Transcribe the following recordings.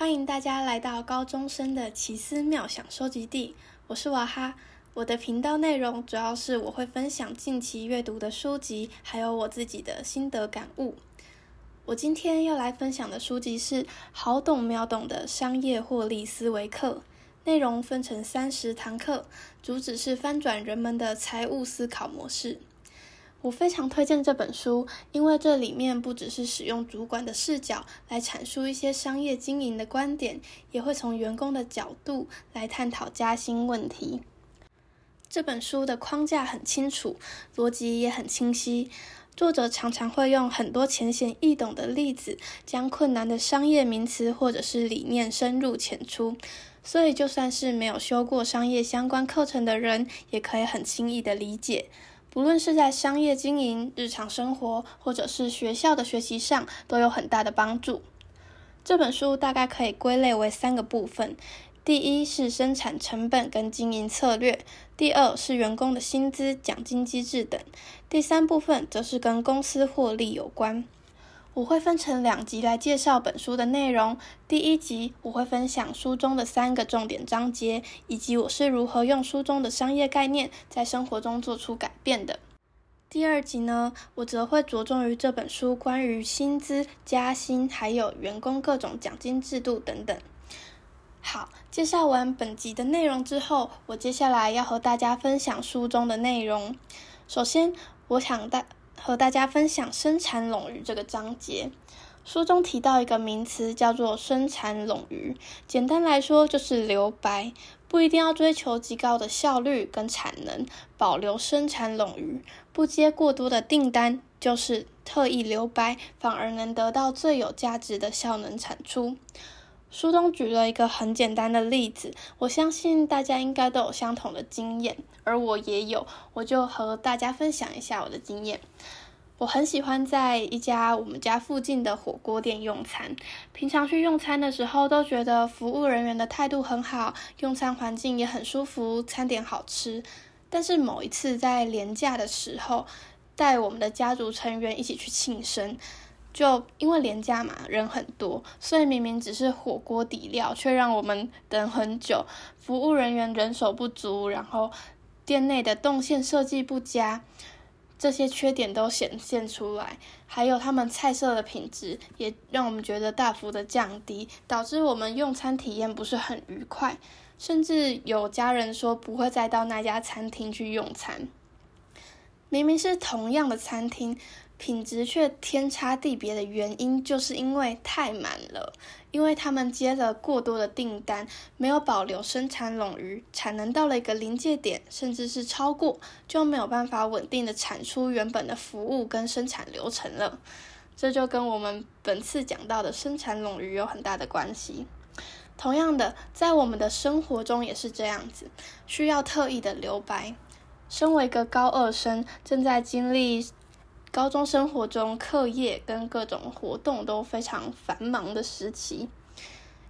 欢迎大家来到高中生的奇思妙想收集地，我是娃哈。我的频道内容主要是我会分享近期阅读的书籍，还有我自己的心得感悟。我今天要来分享的书籍是《好懂秒懂的商业获利思维课》，内容分成三十堂课，主旨是翻转人们的财务思考模式。我非常推荐这本书，因为这里面不只是使用主管的视角来阐述一些商业经营的观点，也会从员工的角度来探讨加薪问题。这本书的框架很清楚，逻辑也很清晰。作者常常会用很多浅显易懂的例子，将困难的商业名词或者是理念深入浅出，所以就算是没有修过商业相关课程的人，也可以很轻易的理解。不论是在商业经营、日常生活，或者是学校的学习上，都有很大的帮助。这本书大概可以归类为三个部分：第一是生产成本跟经营策略；第二是员工的薪资、奖金机制等；第三部分则是跟公司获利有关。我会分成两集来介绍本书的内容。第一集我会分享书中的三个重点章节，以及我是如何用书中的商业概念在生活中做出改变的。第二集呢，我则会着重于这本书关于薪资、加薪，还有员工各种奖金制度等等。好，介绍完本集的内容之后，我接下来要和大家分享书中的内容。首先，我想大。和大家分享生产冗余这个章节，书中提到一个名词叫做生产冗余，简单来说就是留白，不一定要追求极高的效率跟产能，保留生产冗余，不接过多的订单，就是特意留白，反而能得到最有价值的效能产出。书中举了一个很简单的例子，我相信大家应该都有相同的经验，而我也有，我就和大家分享一下我的经验。我很喜欢在一家我们家附近的火锅店用餐，平常去用餐的时候都觉得服务人员的态度很好，用餐环境也很舒服，餐点好吃。但是某一次在廉价的时候，带我们的家族成员一起去庆生。就因为廉价嘛，人很多，所以明明只是火锅底料，却让我们等很久。服务人员人手不足，然后店内的动线设计不佳，这些缺点都显现出来。还有他们菜色的品质，也让我们觉得大幅的降低，导致我们用餐体验不是很愉快。甚至有家人说不会再到那家餐厅去用餐。明明是同样的餐厅。品质却天差地别的原因，就是因为太满了，因为他们接了过多的订单，没有保留生产冗余，产能到了一个临界点，甚至是超过，就没有办法稳定的产出原本的服务跟生产流程了。这就跟我们本次讲到的生产冗余有很大的关系。同样的，在我们的生活中也是这样子，需要特意的留白。身为一个高二生，正在经历。高中生活中，课业跟各种活动都非常繁忙的时期，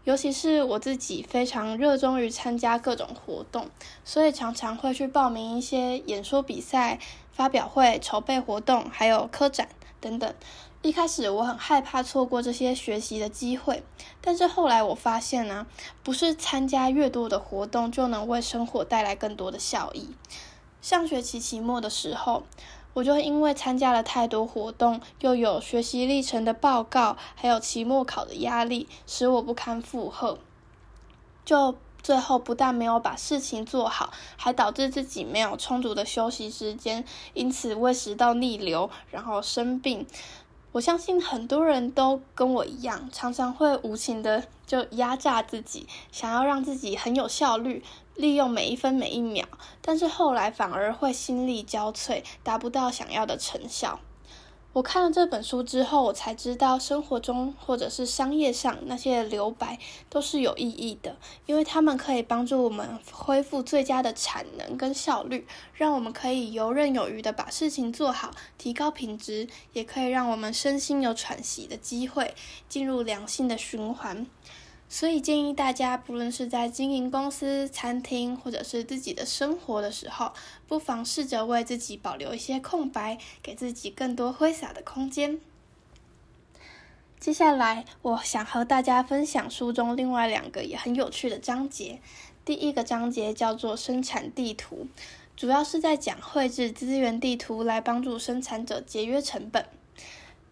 尤其是我自己非常热衷于参加各种活动，所以常常会去报名一些演说比赛、发表会、筹备活动，还有科展等等。一开始我很害怕错过这些学习的机会，但是后来我发现呢，不是参加越多的活动就能为生活带来更多的效益。上学期期末的时候。我就因为参加了太多活动，又有学习历程的报告，还有期末考的压力，使我不堪负荷。就最后不但没有把事情做好，还导致自己没有充足的休息时间，因此胃食道逆流，然后生病。我相信很多人都跟我一样，常常会无情的就压榨自己，想要让自己很有效率。利用每一分每一秒，但是后来反而会心力交瘁，达不到想要的成效。我看了这本书之后，我才知道生活中或者是商业上那些留白都是有意义的，因为他们可以帮助我们恢复最佳的产能跟效率，让我们可以游刃有余的把事情做好，提高品质，也可以让我们身心有喘息的机会，进入良性的循环。所以建议大家，不论是在经营公司、餐厅，或者是自己的生活的时候，不妨试着为自己保留一些空白，给自己更多挥洒的空间。接下来，我想和大家分享书中另外两个也很有趣的章节。第一个章节叫做生产地图，主要是在讲绘制资源地图来帮助生产者节约成本。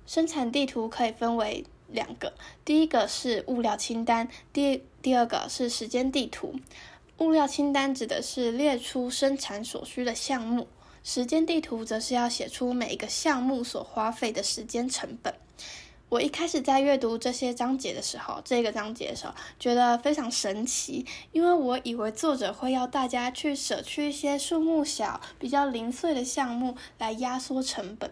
生产地图可以分为两个，第一个是物料清单，第第二个是时间地图。物料清单指的是列出生产所需的项目，时间地图则是要写出每一个项目所花费的时间成本。我一开始在阅读这些章节的时候，这个章节的时候，觉得非常神奇，因为我以为作者会要大家去舍去一些数目小、比较零碎的项目来压缩成本，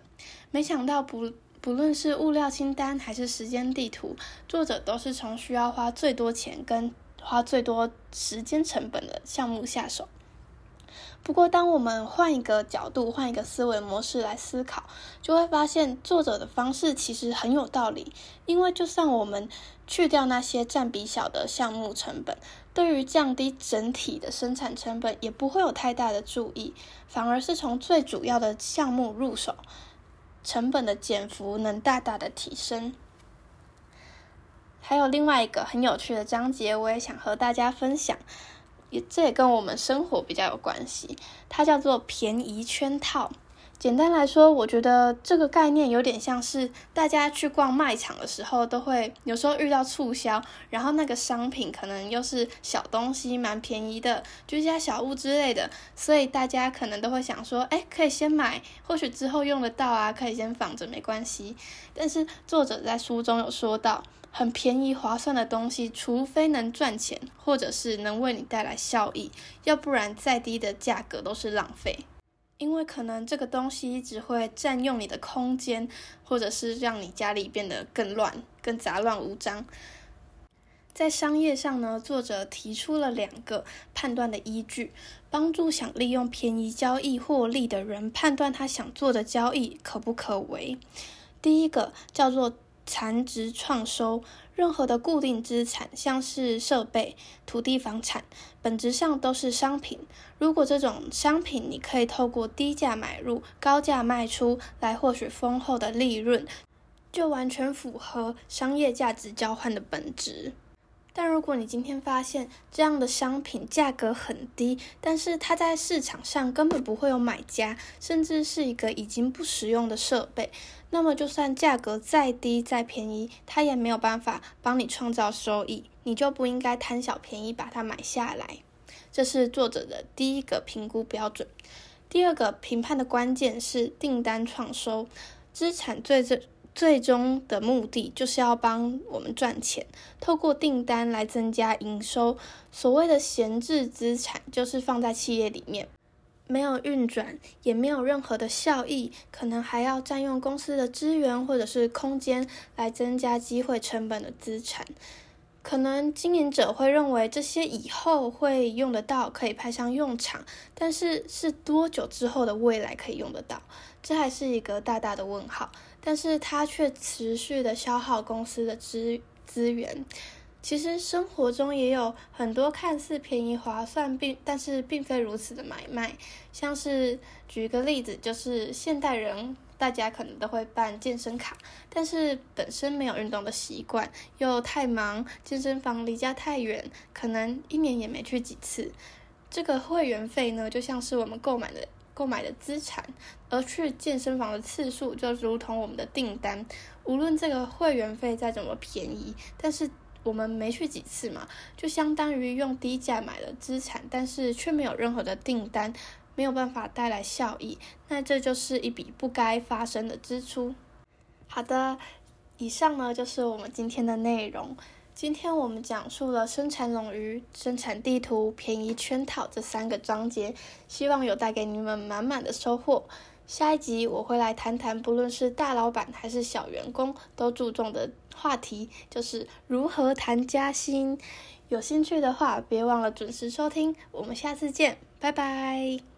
没想到不不论是物料清单还是时间地图，作者都是从需要花最多钱跟花最多时间成本的项目下手。不过，当我们换一个角度、换一个思维模式来思考，就会发现作者的方式其实很有道理。因为就算我们去掉那些占比小的项目成本，对于降低整体的生产成本也不会有太大的注意，反而是从最主要的项目入手，成本的减幅能大大的提升。还有另外一个很有趣的章节，我也想和大家分享。也这也跟我们生活比较有关系，它叫做便宜圈套。简单来说，我觉得这个概念有点像是大家去逛卖场的时候，都会有时候遇到促销，然后那个商品可能又是小东西，蛮便宜的，居家小物之类的，所以大家可能都会想说，哎，可以先买，或许之后用得到啊，可以先放着没关系。但是作者在书中有说到。很便宜划算的东西，除非能赚钱，或者是能为你带来效益，要不然再低的价格都是浪费。因为可能这个东西只会占用你的空间，或者是让你家里变得更乱、更杂乱无章。在商业上呢，作者提出了两个判断的依据，帮助想利用便宜交易获利的人判断他想做的交易可不可为。第一个叫做。残值创收，任何的固定资产，像是设备、土地、房产，本质上都是商品。如果这种商品你可以透过低价买入、高价卖出来获取丰厚的利润，就完全符合商业价值交换的本质。但如果你今天发现这样的商品价格很低，但是它在市场上根本不会有买家，甚至是一个已经不实用的设备，那么就算价格再低再便宜，它也没有办法帮你创造收益，你就不应该贪小便宜把它买下来。这是作者的第一个评估标准。第二个评判的关键是订单创收，资产最最。最终的目的就是要帮我们赚钱，透过订单来增加营收。所谓的闲置资产，就是放在企业里面，没有运转，也没有任何的效益，可能还要占用公司的资源或者是空间来增加机会成本的资产。可能经营者会认为这些以后会用得到，可以派上用场，但是是多久之后的未来可以用得到？这还是一个大大的问号。但是它却持续的消耗公司的资资源。其实生活中也有很多看似便宜划算，并但是并非如此的买卖。像是举个例子，就是现代人。大家可能都会办健身卡，但是本身没有运动的习惯，又太忙，健身房离家太远，可能一年也没去几次。这个会员费呢，就像是我们购买的购买的资产，而去健身房的次数就如同我们的订单。无论这个会员费再怎么便宜，但是我们没去几次嘛，就相当于用低价买了资产，但是却没有任何的订单。没有办法带来效益，那这就是一笔不该发生的支出。好的，以上呢就是我们今天的内容。今天我们讲述了生产冗余、生产地图、便宜圈套这三个章节，希望有带给你们满满的收获。下一集我会来谈谈，不论是大老板还是小员工都注重的话题，就是如何谈加薪。有兴趣的话，别忘了准时收听。我们下次见，拜拜。